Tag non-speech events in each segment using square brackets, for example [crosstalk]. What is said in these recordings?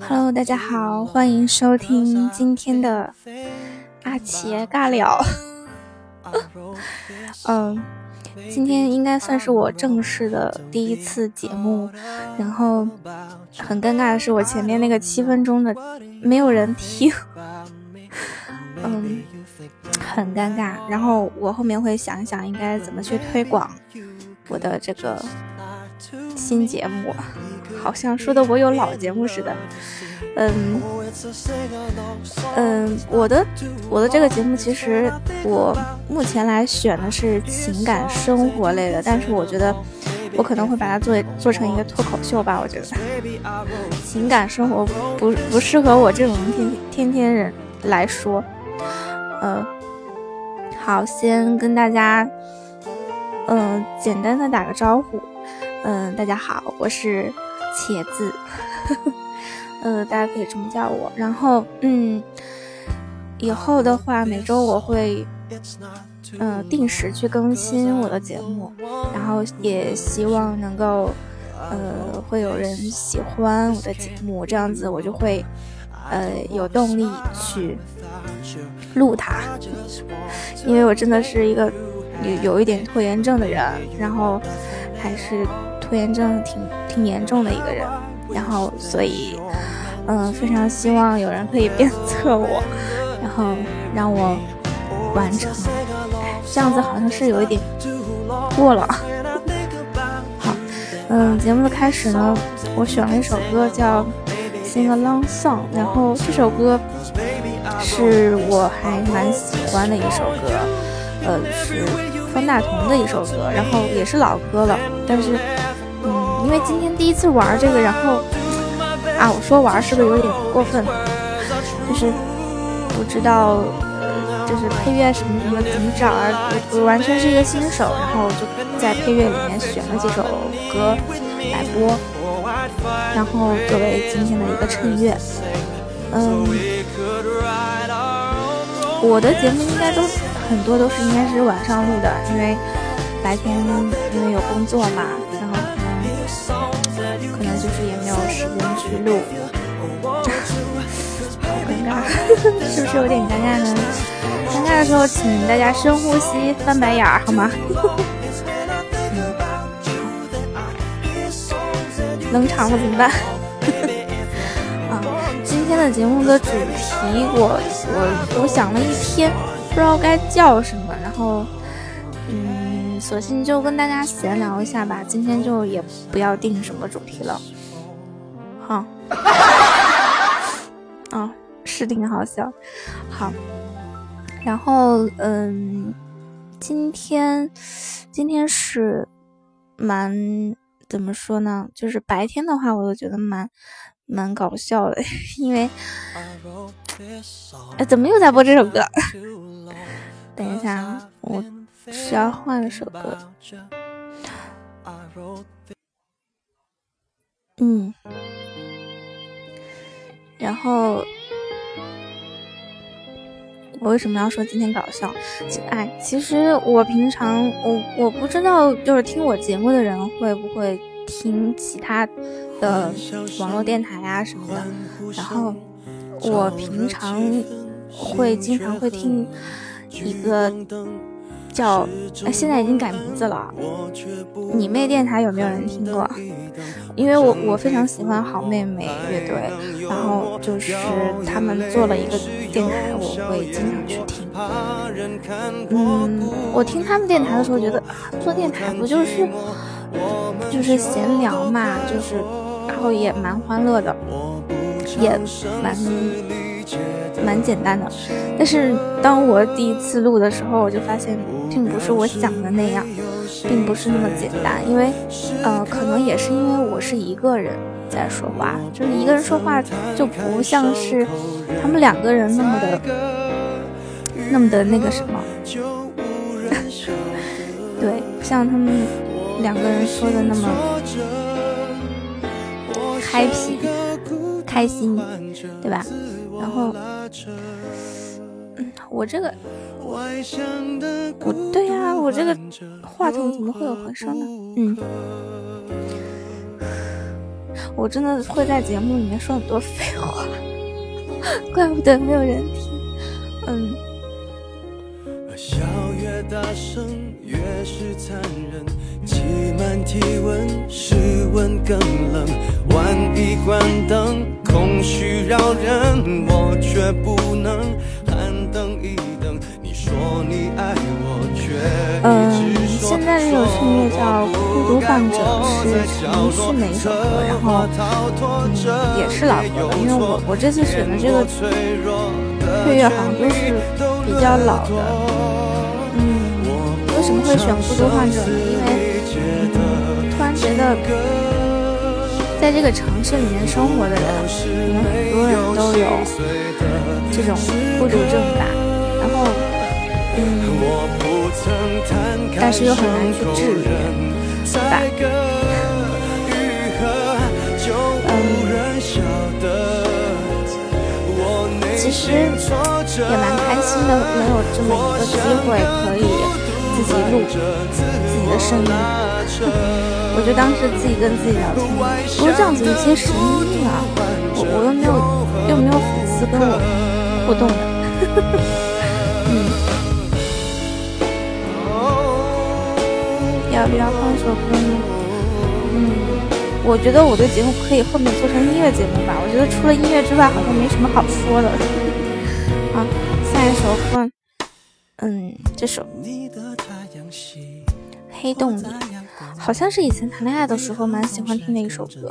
Hello，大家好，欢迎收听今天的阿奇尬聊。[laughs] 嗯，今天应该算是我正式的第一次节目，然后很尴尬的是，我前面那个七分钟的没有人听，[laughs] 嗯，很尴尬。然后我后面会想想应该怎么去推广我的这个。新节目，好像说的我有老节目似的。嗯嗯，我的我的这个节目其实我目前来选的是情感生活类的，但是我觉得我可能会把它做做成一个脱口秀吧。我觉得情感生活不不适合我这种天天天人来说。呃，好，先跟大家嗯简单的打个招呼。嗯，大家好，我是茄子，[laughs] 呃，大家可以这么叫我。然后，嗯，以后的话，每周我会，嗯，定时去更新我的节目，然后也希望能够，呃，会有人喜欢我的节目，这样子我就会，呃，有动力去录它，因为我真的是一个有有一点拖延症的人，然后还是。拖延症挺挺严重的一个人，然后所以，嗯，非常希望有人可以鞭策我，然后让我完成。这样子好像是有一点过了。好，嗯，节目的开始呢，我选了一首歌叫《Sing a Long Song》，然后这首歌是我还蛮喜欢的一首歌，呃，是方大同的一首歌，然后也是老歌了，但是。因为今天第一次玩这个，然后啊，我说玩是不是有点过分？就是不知道，就是配乐什么什么怎么找啊？我我完全是一个新手，然后就在配乐里面选了几首歌来播，然后作为今天的一个衬乐。嗯，我的节目应该都很多都是应该是晚上录的，因为白天因为有工作嘛。间去录，好尴尬，是不是有点尴尬呢？尴尬的时候，请大家深呼吸，翻白眼儿，好吗？[laughs] 冷场了怎么办？[laughs] 啊，今天的节目的主题，我我我想了一天，不知道该叫什么，然后。嗯索性就跟大家闲聊一下吧，今天就也不要定什么主题了。好，[laughs] 哦，是挺好笑。好，然后嗯，今天今天是蛮怎么说呢？就是白天的话，我都觉得蛮蛮搞笑的，[laughs] 因为哎，怎么又在播这首歌？等一下，我。是要换一首歌，嗯，然后我为什么要说今天搞笑？哎，其实我平常我我不知道，就是听我节目的人会不会听其他的网络电台啊什么的。然后我平常会经常会听一个。叫，现在已经改名字了。你妹电台有没有人听过？因为我我非常喜欢好妹妹乐队，然后就是他们做了一个电台，我会经常去听。嗯，我听他们电台的时候觉得，做电台不就是就是闲聊嘛，就是然后也蛮欢乐的，也蛮。蛮简单的，但是当我第一次录的时候，我就发现并不是我想的那样，并不是那么简单。因为，呃，可能也是因为我是一个人在说话，就是一个人说话就不像是他们两个人那么的那么的那个什么，[laughs] 对，不像他们两个人说的那么嗨皮开心，对吧？然后。嗯，我这个，我对呀，我这个话筒怎么会有回声呢？嗯，我真的会在节目里面说很多废话，[laughs] 怪不得没有人听。嗯。笑越大声越是残忍，挤满体温，室温更冷。万一关灯，空虚扰人，我却不能喊等一等。你说你爱我，却嗯，现在这首音乐叫《孤独患者》，是陈奕迅的一首歌，然后嗯也是老歌了，因为我我这次选的这个配乐好像都是比较老的。嗯为什么会选孤独患者呢？因为觉得，在这个城市里面生活的人，可能很多人都有这种孤独症吧。然后，嗯，但是又很难去治愈，对吧？嗯，其实也蛮开心的，能有这么一个机会可以。自己录自己的声音，我就当是自己跟自己聊天。不过这样子有些神秘啊，我我又没有又没有粉丝跟我互动的。[laughs] 嗯，要不要放首歌呢？嗯，我觉得我的节目可以后面做成音乐节目吧。我觉得除了音乐之外，好像没什么好说的。好，[laughs] 下一首歌。嗯，这首《黑洞里》好像是以前谈恋爱的时候蛮喜欢听的一首歌，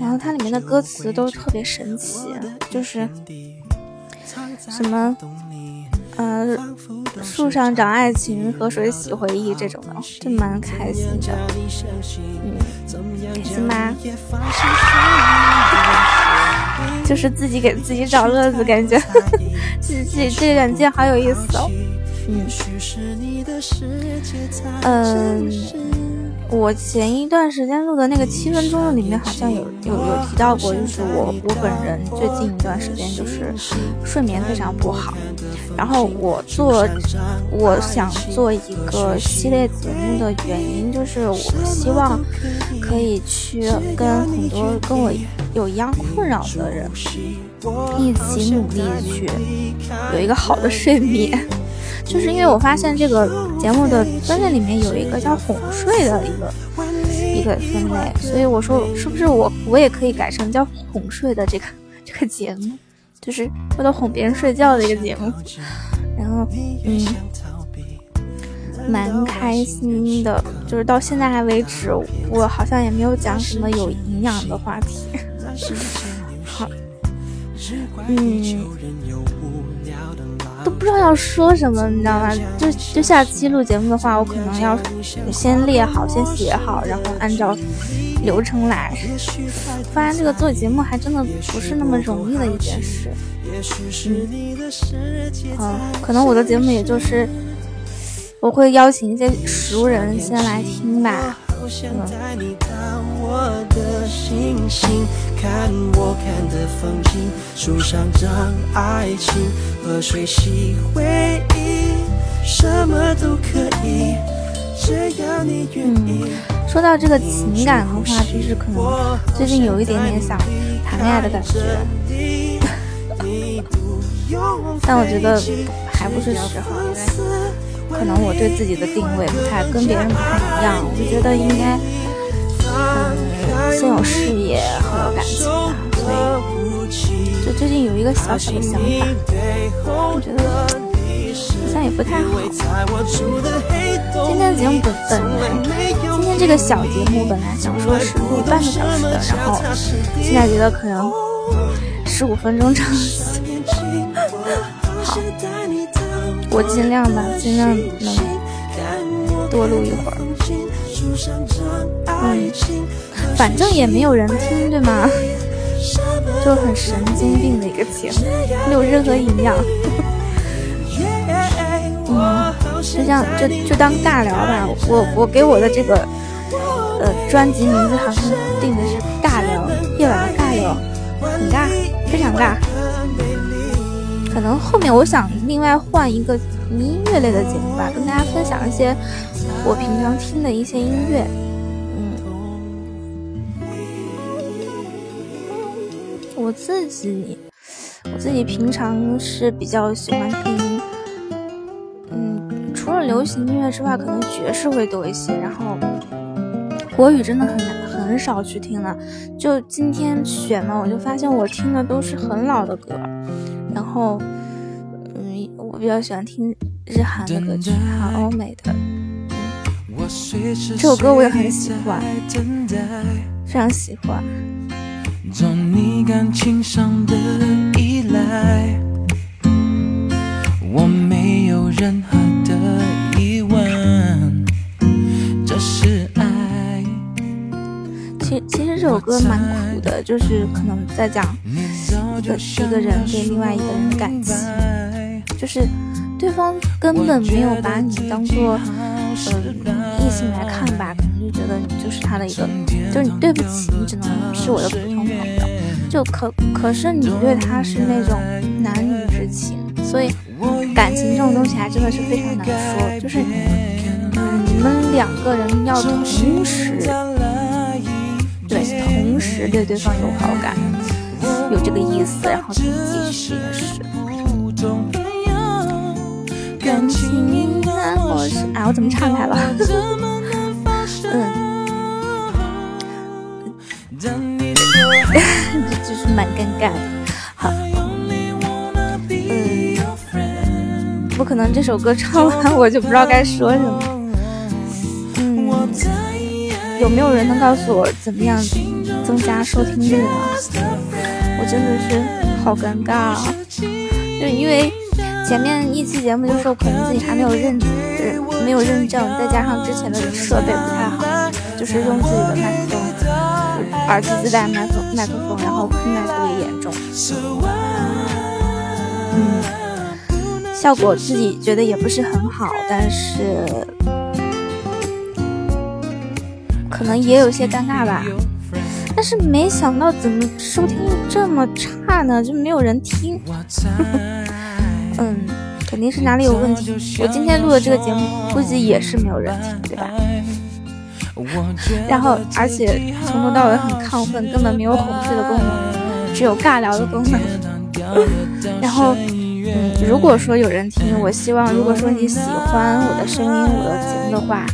然后它里面的歌词都特别神奇，就是什么，呃，树上长爱情，河水洗回忆这种的，就蛮开心的。嗯，开心吗？[laughs] 就是自己给自己找乐子，感觉这这这软件好有意思哦。嗯，我前一段时间录的那个七分钟的里面好像有有有提到过，就是我我本人最近一段时间就是睡眠非常不好，然后我做我想做一个系列节目的原因就是我希望可以去跟很多跟我有一样困扰的人一起努力去有一个好的睡眠。就是因为我发现这个节目的分类里面有一个叫哄睡的一个一个分类，所以我说是不是我我也可以改成叫哄睡的这个这个节目，就是为了哄别人睡觉的一个节目。然后嗯，蛮开心的，就是到现在还为止，我好像也没有讲什么有营养的话题。好，[laughs] 嗯。都不知道要说什么，你知道吗？就就下期录节目的话，我可能要先列好，先写好，然后按照流程来。发现这个做节目还真的不是那么容易的一件事。嗯，可能我的节目也就是我会邀请一些熟人先来听吧。看我看的风景，树上长爱情，河水洗回忆，什么都可以，只要你愿意。说到这个情感的话，就是可能最近有一点点想谈恋爱的感觉，[laughs] 但我觉得还不是时候，因为可能我对自己的定位不太跟别人不太一样，我就觉得应该。先有事业后有感情吧，所以就最近有一个小小的想法，我觉得好像也不太好。今天的节目本本来今天这个小节目本来想说是录半个小时的，然后现在觉得可能十五分钟长。好，我尽量吧，尽量能多录一会儿。嗯，反正也没有人听，对吗？[laughs] 就很神经病的一个节目，没有任何营养。[laughs] 嗯，就这样，就就当尬聊吧。我我给我的这个呃专辑名字好像定的是尬聊，夜晚的尬聊，很尬，非常尬。可能后面我想另外换一个音乐类的节目吧，跟大家分享一些我平常听的一些音乐。嗯我自己，我自己平常是比较喜欢听，嗯，除了流行音乐之外，可能爵士会多一些。然后国语真的很难，很少去听了。就今天选了，我就发现我听的都是很老的歌。然后，我比较喜欢听日韩的歌曲，还有欧美的。这首歌我也很喜欢，非常喜欢。做你感情上的依赖，我没有任何的疑问，这是爱。其其实这首歌蛮苦的，就是可能在讲一个一个人对另外一个人的感情，就是对方根本没有把你当做嗯异性来看吧，可能就觉得你就是他的一个，就是你对不起，你只能是我的普通朋友。就可可是你对他是那种男女之情，所以感情这种东西还真的是非常难说。就是你们两个人要同时对同时对对方有好感，有这个意思，然后继续的是。感情难过是哎，我怎么唱开了？嗯。[laughs] 就是蛮尴尬的。好，嗯，不可能这首歌唱完我就不知道该说什么。嗯，有没有人能告诉我怎么样增加收听率呢？我真的是好尴尬啊，就因为前面一期节目就说可能自己还没有认没有认证，再加上之前的设备不太好，就是用自己的麦克风。耳机自带麦克麦克风，然后困难特别严重，嗯，效果自己觉得也不是很好，但是可能也有些尴尬吧。但是没想到怎么收听这么差呢？就没有人听。[laughs] 嗯，肯定是哪里有问题。我今天录的这个节目估计也是没有人听，对吧？然后，而且从头到尾很亢奋，根本没有哄睡的功能，只有尬聊的功能。[laughs] 然后，嗯，如果说有人听，我希望，如果说你喜欢我的声音、我的节目的话，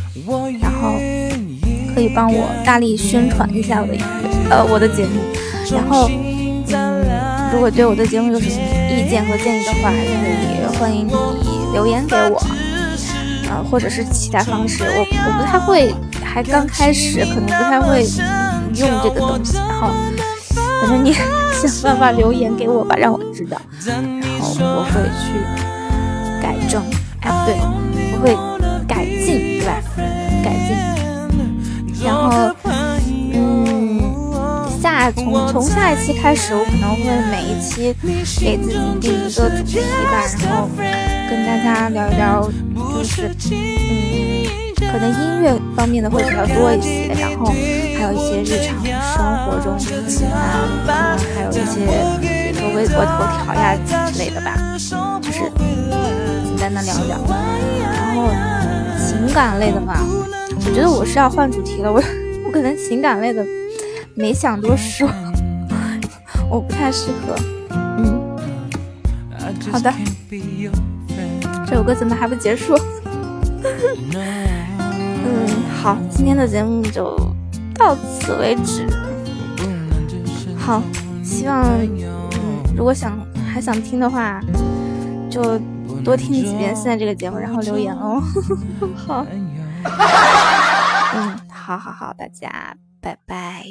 然后可以帮我大力宣传一下我的呃我的节目。然后，如果对我的节目有什么意见和建议的话，可以欢迎你留言给我，啊，或者是其他方式，我我不太会。还刚开始，可能不太会用这个东西，然后反正你 [laughs] 想办法留言给我吧，让我知道，然后我会去改正，哎，不对，我会改进，对吧？改进，然后，从从下一期开始，我可能会每一期给自己定一个主题吧，然后跟大家聊一聊，就是嗯。可能音乐方面的会比较多一些，然后还有一些日常生活中啊，还有一些比如说微博头条呀之类的吧，就是简单的聊聊。然后情感类的嘛，我觉得我是要换主题了，我 [laughs] 我可能情感类的没想多说，[laughs] 我不太适合。嗯，好的，这首歌怎么还不结束？[laughs] 嗯，好，今天的节目就到此为止。好，希望嗯如果想还想听的话，就多听几遍现在这个节目，然后留言哦。[laughs] 好，嗯，好好好，大家拜拜。